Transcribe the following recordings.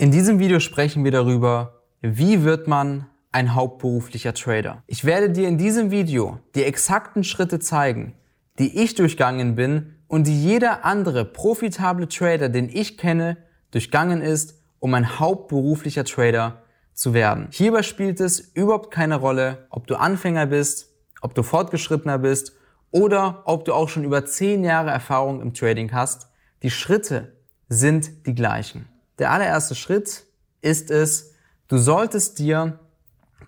In diesem Video sprechen wir darüber, wie wird man ein hauptberuflicher Trader. Ich werde dir in diesem Video die exakten Schritte zeigen, die ich durchgangen bin und die jeder andere profitable Trader, den ich kenne, durchgangen ist, um ein hauptberuflicher Trader zu werden. Hierbei spielt es überhaupt keine Rolle, ob du Anfänger bist, ob du fortgeschrittener bist oder ob du auch schon über zehn Jahre Erfahrung im Trading hast. Die Schritte sind die gleichen. Der allererste Schritt ist es, du solltest dir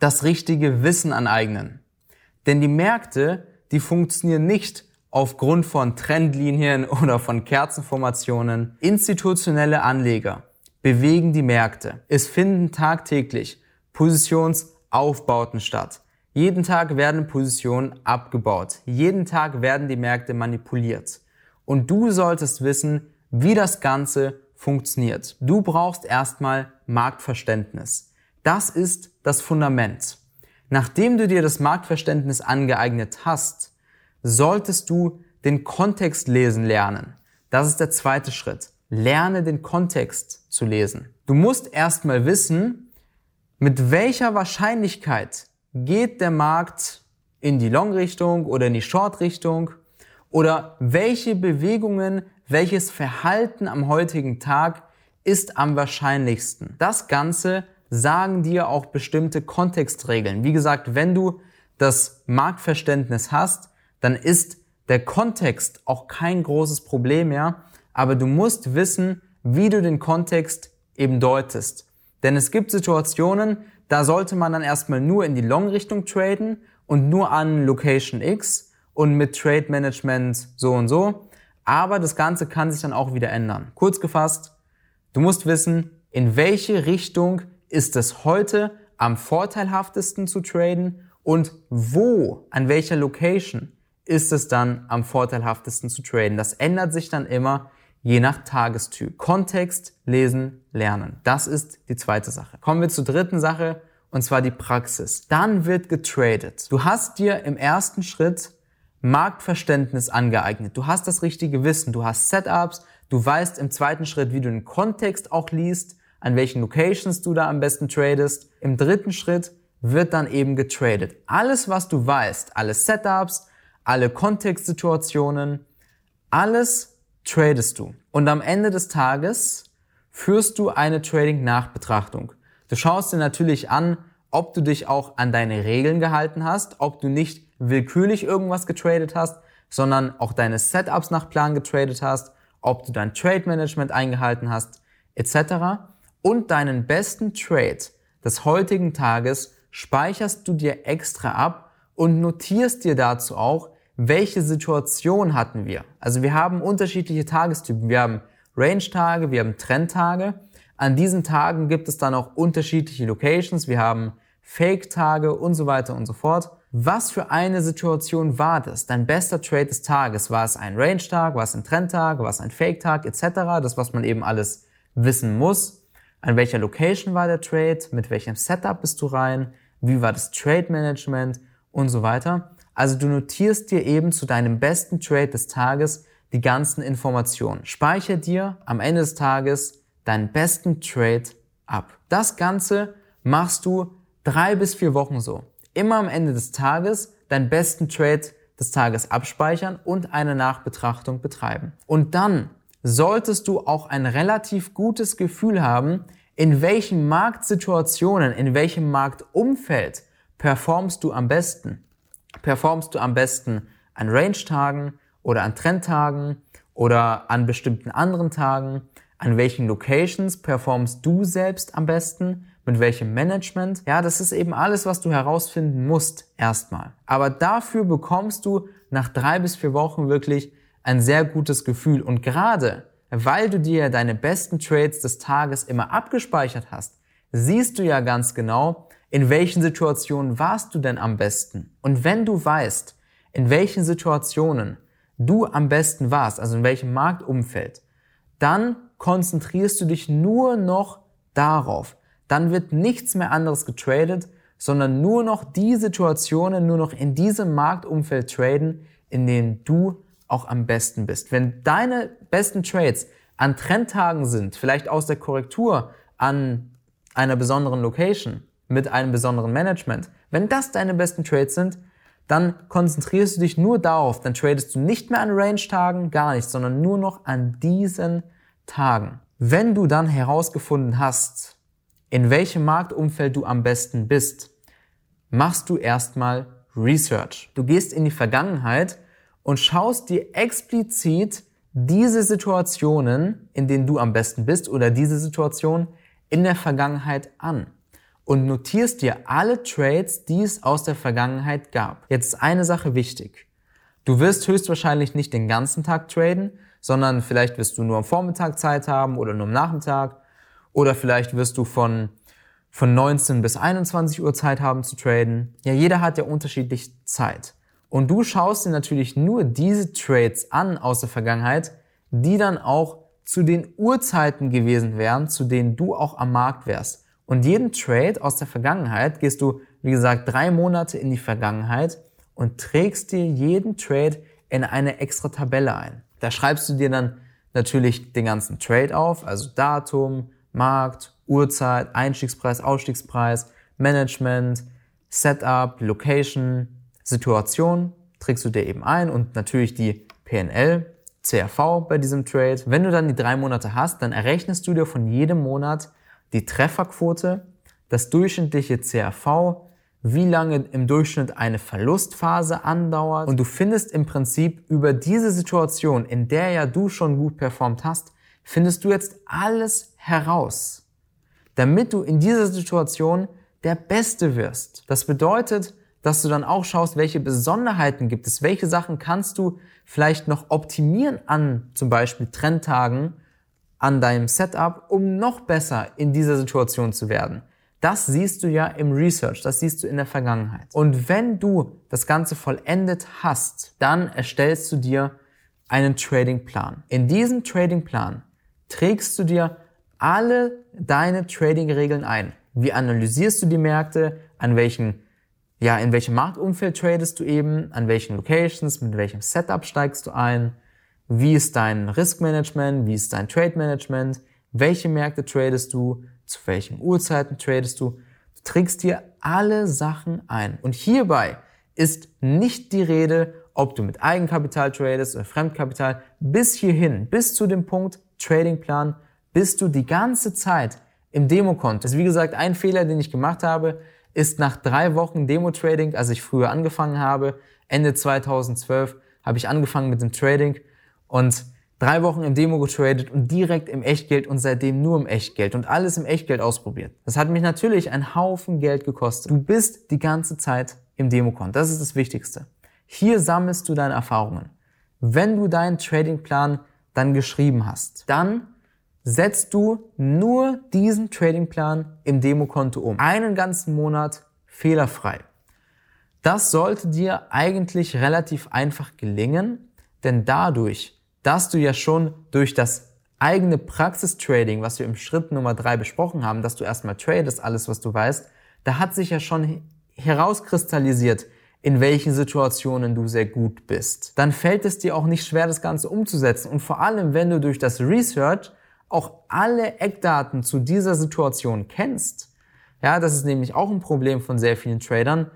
das richtige Wissen aneignen. Denn die Märkte, die funktionieren nicht aufgrund von Trendlinien oder von Kerzenformationen. Institutionelle Anleger bewegen die Märkte. Es finden tagtäglich Positionsaufbauten statt. Jeden Tag werden Positionen abgebaut. Jeden Tag werden die Märkte manipuliert. Und du solltest wissen, wie das Ganze funktioniert. Du brauchst erstmal Marktverständnis. Das ist das Fundament. Nachdem du dir das Marktverständnis angeeignet hast, solltest du den Kontext lesen lernen. Das ist der zweite Schritt. Lerne den Kontext zu lesen. Du musst erstmal wissen, mit welcher Wahrscheinlichkeit geht der Markt in die Long-Richtung oder in die Short-Richtung oder welche Bewegungen, welches Verhalten am heutigen Tag ist am wahrscheinlichsten. Das Ganze sagen dir auch bestimmte Kontextregeln. Wie gesagt, wenn du das Marktverständnis hast, dann ist der Kontext auch kein großes Problem mehr, aber du musst wissen, wie du den Kontext eben deutest. Denn es gibt Situationen, da sollte man dann erstmal nur in die Long-Richtung traden und nur an Location X und mit Trade Management so und so. Aber das Ganze kann sich dann auch wieder ändern. Kurz gefasst, du musst wissen, in welche Richtung ist es heute am vorteilhaftesten zu traden und wo, an welcher Location ist es dann am vorteilhaftesten zu traden. Das ändert sich dann immer je nach Tagestyp. Kontext, lesen, lernen. Das ist die zweite Sache. Kommen wir zur dritten Sache und zwar die Praxis. Dann wird getradet. Du hast dir im ersten Schritt Marktverständnis angeeignet. Du hast das richtige Wissen. Du hast Setups. Du weißt im zweiten Schritt, wie du den Kontext auch liest, an welchen Locations du da am besten tradest. Im dritten Schritt wird dann eben getradet. Alles, was du weißt, alle Setups, alle Kontextsituationen, alles tradest du. Und am Ende des Tages führst du eine Trading-Nachbetrachtung. Du schaust dir natürlich an, ob du dich auch an deine Regeln gehalten hast, ob du nicht willkürlich irgendwas getradet hast, sondern auch deine Setups nach Plan getradet hast, ob du dein Trade Management eingehalten hast, etc. Und deinen besten Trade des heutigen Tages speicherst du dir extra ab und notierst dir dazu auch, welche Situation hatten wir. Also wir haben unterschiedliche Tagestypen. Wir haben Range-Tage, wir haben Trend-Tage. An diesen Tagen gibt es dann auch unterschiedliche Locations. Wir haben Fake-Tage und so weiter und so fort. Was für eine Situation war das? Dein bester Trade des Tages? War es ein Range-Tag? War es ein Trend-Tag? War es ein Fake-Tag? Etc. Das, was man eben alles wissen muss. An welcher Location war der Trade? Mit welchem Setup bist du rein? Wie war das Trade-Management? Und so weiter. Also du notierst dir eben zu deinem besten Trade des Tages die ganzen Informationen. Speicher dir am Ende des Tages deinen besten Trade ab. Das Ganze machst du drei bis vier Wochen so. Immer am Ende des Tages deinen besten Trade des Tages abspeichern und eine Nachbetrachtung betreiben. Und dann solltest du auch ein relativ gutes Gefühl haben, in welchen Marktsituationen, in welchem Marktumfeld performst du am besten performst du am besten an Range-Tagen oder an Trendtagen oder an bestimmten anderen Tagen? An welchen Locations performst du selbst am besten? Mit welchem Management? Ja, das ist eben alles, was du herausfinden musst erstmal. Aber dafür bekommst du nach drei bis vier Wochen wirklich ein sehr gutes Gefühl. Und gerade weil du dir deine besten Trades des Tages immer abgespeichert hast, siehst du ja ganz genau, in welchen Situationen warst du denn am besten? Und wenn du weißt, in welchen Situationen du am besten warst, also in welchem Marktumfeld, dann konzentrierst du dich nur noch darauf. Dann wird nichts mehr anderes getradet, sondern nur noch die Situationen, nur noch in diesem Marktumfeld traden, in denen du auch am besten bist. Wenn deine besten Trades an Trendtagen sind, vielleicht aus der Korrektur an einer besonderen Location mit einem besonderen Management, wenn das deine besten Trades sind, dann konzentrierst du dich nur darauf, dann tradest du nicht mehr an Range-Tagen, gar nicht, sondern nur noch an diesen Tagen. Wenn du dann herausgefunden hast, in welchem Marktumfeld du am besten bist, machst du erstmal Research. Du gehst in die Vergangenheit und schaust dir explizit diese Situationen, in denen du am besten bist oder diese Situation in der Vergangenheit an und notierst dir alle Trades, die es aus der Vergangenheit gab. Jetzt ist eine Sache wichtig. Du wirst höchstwahrscheinlich nicht den ganzen Tag traden, sondern vielleicht wirst du nur am Vormittag Zeit haben oder nur am Nachmittag oder vielleicht wirst du von von 19 bis 21 Uhr Zeit haben zu traden. Ja, jeder hat ja unterschiedlich Zeit. Und du schaust dir natürlich nur diese Trades an aus der Vergangenheit, die dann auch zu den Uhrzeiten gewesen wären, zu denen du auch am Markt wärst. Und jeden Trade aus der Vergangenheit gehst du, wie gesagt, drei Monate in die Vergangenheit und trägst dir jeden Trade in eine extra Tabelle ein. Da schreibst du dir dann natürlich den ganzen Trade auf, also Datum, Markt, Uhrzeit, Einstiegspreis, Ausstiegspreis, Management, Setup, Location, Situation trägst du dir eben ein und natürlich die PNL, CRV bei diesem Trade. Wenn du dann die drei Monate hast, dann errechnest du dir von jedem Monat die Trefferquote, das durchschnittliche CRV, wie lange im Durchschnitt eine Verlustphase andauert und du findest im Prinzip über diese Situation, in der ja du schon gut performt hast, findest du jetzt alles heraus, damit du in dieser Situation der Beste wirst. Das bedeutet, dass du dann auch schaust, welche Besonderheiten gibt es, welche Sachen kannst du vielleicht noch optimieren an zum Beispiel Trendtagen, an deinem Setup, um noch besser in dieser Situation zu werden. Das siehst du ja im Research, das siehst du in der Vergangenheit. Und wenn du das Ganze vollendet hast, dann erstellst du dir einen Tradingplan. In diesem Tradingplan trägst du dir alle deine Trading-Regeln ein. Wie analysierst du die Märkte? An welchen, ja, in welchem Marktumfeld tradest du eben? An welchen Locations? Mit welchem Setup steigst du ein? Wie ist dein Riskmanagement? Wie ist dein Trade Management? Welche Märkte tradest du? Zu welchen Uhrzeiten tradest du? Du trägst dir alle Sachen ein. Und hierbei ist nicht die Rede, ob du mit Eigenkapital tradest oder Fremdkapital. Bis hierhin, bis zu dem Punkt Tradingplan, bist du die ganze Zeit im Demokonto. Das ist wie gesagt ein Fehler, den ich gemacht habe, ist nach drei Wochen Demo-Trading, als ich früher angefangen habe, Ende 2012, habe ich angefangen mit dem Trading und drei Wochen im Demo getradet und direkt im Echtgeld und seitdem nur im Echtgeld und alles im Echtgeld ausprobiert. Das hat mich natürlich einen Haufen Geld gekostet. Du bist die ganze Zeit im Demokonto. Das ist das Wichtigste. Hier sammelst du deine Erfahrungen. Wenn du deinen Tradingplan dann geschrieben hast, dann setzt du nur diesen Tradingplan im Demokonto um. Einen ganzen Monat fehlerfrei. Das sollte dir eigentlich relativ einfach gelingen, denn dadurch, dass du ja schon durch das eigene Praxistrading, was wir im Schritt Nummer drei besprochen haben, dass du erstmal tradest, alles was du weißt, da hat sich ja schon herauskristallisiert, in welchen Situationen du sehr gut bist. Dann fällt es dir auch nicht schwer, das Ganze umzusetzen. Und vor allem, wenn du durch das Research auch alle Eckdaten zu dieser Situation kennst, ja, das ist nämlich auch ein Problem von sehr vielen Tradern,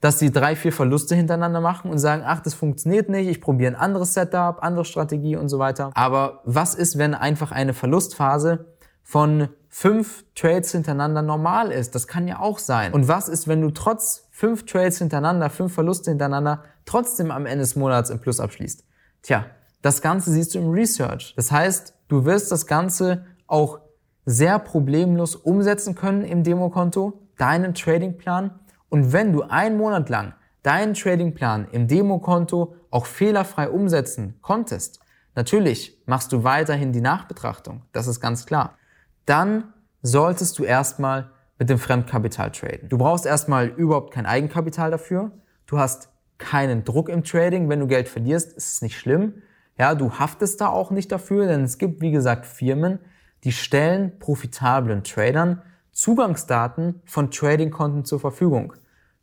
dass sie drei, vier Verluste hintereinander machen und sagen, ach, das funktioniert nicht, ich probiere ein anderes Setup, andere Strategie und so weiter. Aber was ist, wenn einfach eine Verlustphase von fünf Trades hintereinander normal ist? Das kann ja auch sein. Und was ist, wenn du trotz fünf Trades hintereinander, fünf Verluste hintereinander, trotzdem am Ende des Monats im Plus abschließt? Tja, das Ganze siehst du im Research. Das heißt, du wirst das Ganze auch sehr problemlos umsetzen können im Demokonto, deinen Tradingplan. Und wenn du einen Monat lang deinen Tradingplan im Demokonto auch fehlerfrei umsetzen konntest, natürlich machst du weiterhin die Nachbetrachtung, das ist ganz klar. Dann solltest du erstmal mit dem Fremdkapital traden. Du brauchst erstmal überhaupt kein Eigenkapital dafür. Du hast keinen Druck im Trading. Wenn du Geld verlierst, ist es nicht schlimm. Ja, du haftest da auch nicht dafür, denn es gibt, wie gesagt, Firmen, die stellen profitablen Tradern Zugangsdaten von Trading-Konten zur Verfügung.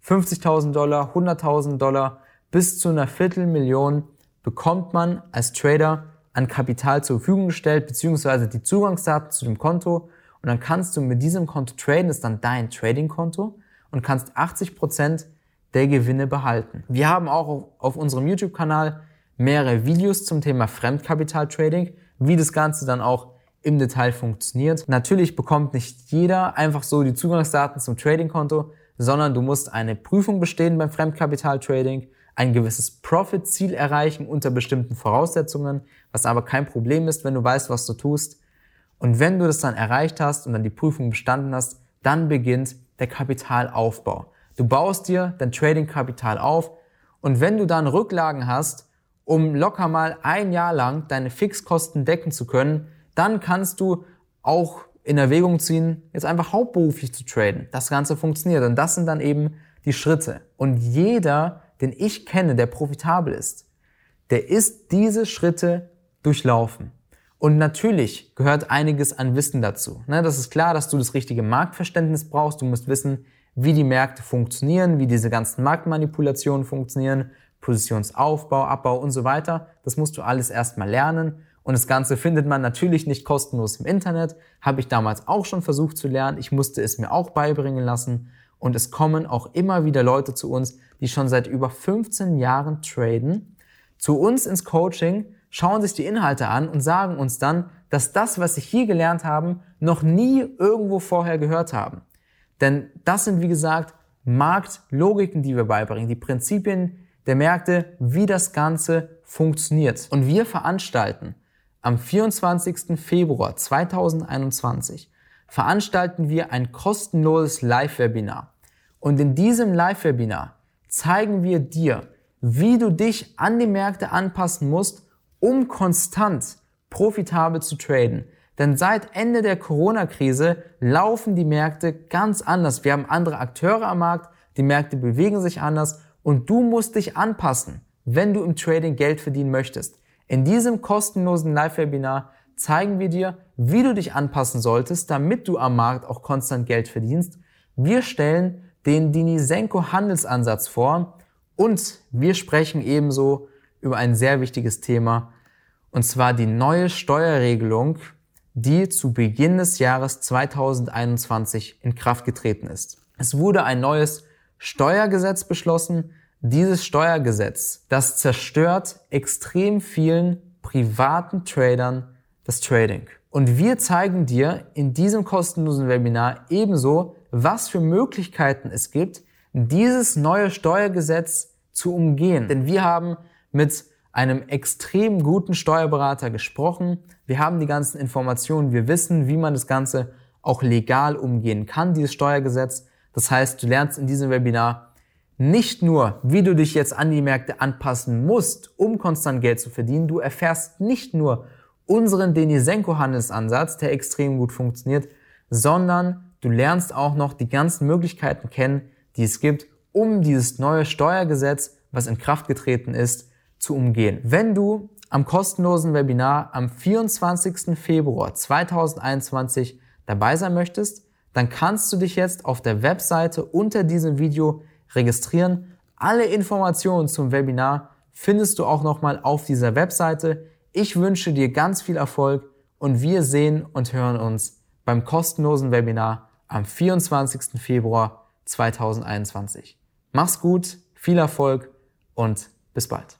50.000 Dollar, 100.000 Dollar, bis zu einer Viertelmillion bekommt man als Trader an Kapital zur Verfügung gestellt, beziehungsweise die Zugangsdaten zu dem Konto und dann kannst du mit diesem Konto traden, ist dann dein Trading-Konto und kannst 80 Prozent der Gewinne behalten. Wir haben auch auf unserem YouTube-Kanal mehrere Videos zum Thema Fremdkapital-Trading, wie das Ganze dann auch im Detail funktioniert. Natürlich bekommt nicht jeder einfach so die Zugangsdaten zum Trading-Konto, sondern du musst eine Prüfung bestehen beim Fremdkapital-Trading, ein gewisses Profit-Ziel erreichen unter bestimmten Voraussetzungen, was aber kein Problem ist, wenn du weißt, was du tust. Und wenn du das dann erreicht hast und dann die Prüfung bestanden hast, dann beginnt der Kapitalaufbau. Du baust dir dein Trading-Kapital auf und wenn du dann Rücklagen hast, um locker mal ein Jahr lang deine Fixkosten decken zu können, dann kannst du auch in Erwägung ziehen, jetzt einfach hauptberuflich zu traden. Das Ganze funktioniert und das sind dann eben die Schritte. Und jeder, den ich kenne, der profitabel ist, der ist diese Schritte durchlaufen. Und natürlich gehört einiges an Wissen dazu. Ne, das ist klar, dass du das richtige Marktverständnis brauchst. Du musst wissen, wie die Märkte funktionieren, wie diese ganzen Marktmanipulationen funktionieren, Positionsaufbau, Abbau und so weiter. Das musst du alles erstmal lernen. Und das Ganze findet man natürlich nicht kostenlos im Internet. Habe ich damals auch schon versucht zu lernen. Ich musste es mir auch beibringen lassen. Und es kommen auch immer wieder Leute zu uns, die schon seit über 15 Jahren traden, zu uns ins Coaching, schauen sich die Inhalte an und sagen uns dann, dass das, was sie hier gelernt haben, noch nie irgendwo vorher gehört haben. Denn das sind, wie gesagt, Marktlogiken, die wir beibringen, die Prinzipien der Märkte, wie das Ganze funktioniert. Und wir veranstalten am 24. Februar 2021 veranstalten wir ein kostenloses Live-Webinar. Und in diesem Live-Webinar zeigen wir dir, wie du dich an die Märkte anpassen musst, um konstant profitabel zu traden. Denn seit Ende der Corona-Krise laufen die Märkte ganz anders. Wir haben andere Akteure am Markt, die Märkte bewegen sich anders und du musst dich anpassen, wenn du im Trading Geld verdienen möchtest. In diesem kostenlosen Live-Webinar zeigen wir dir, wie du dich anpassen solltest, damit du am Markt auch konstant Geld verdienst. Wir stellen den Dinisenko Handelsansatz vor und wir sprechen ebenso über ein sehr wichtiges Thema, und zwar die neue Steuerregelung, die zu Beginn des Jahres 2021 in Kraft getreten ist. Es wurde ein neues Steuergesetz beschlossen, dieses Steuergesetz, das zerstört extrem vielen privaten Tradern das Trading. Und wir zeigen dir in diesem kostenlosen Webinar ebenso, was für Möglichkeiten es gibt, dieses neue Steuergesetz zu umgehen. Denn wir haben mit einem extrem guten Steuerberater gesprochen. Wir haben die ganzen Informationen. Wir wissen, wie man das Ganze auch legal umgehen kann, dieses Steuergesetz. Das heißt, du lernst in diesem Webinar nicht nur, wie du dich jetzt an die Märkte anpassen musst, um konstant Geld zu verdienen, du erfährst nicht nur unseren Denisenko-Handelsansatz, der extrem gut funktioniert, sondern du lernst auch noch die ganzen Möglichkeiten kennen, die es gibt, um dieses neue Steuergesetz, was in Kraft getreten ist, zu umgehen. Wenn du am kostenlosen Webinar am 24. Februar 2021 dabei sein möchtest, dann kannst du dich jetzt auf der Webseite unter diesem Video registrieren. Alle Informationen zum Webinar findest du auch nochmal auf dieser Webseite. Ich wünsche dir ganz viel Erfolg und wir sehen und hören uns beim kostenlosen Webinar am 24. Februar 2021. Mach's gut, viel Erfolg und bis bald.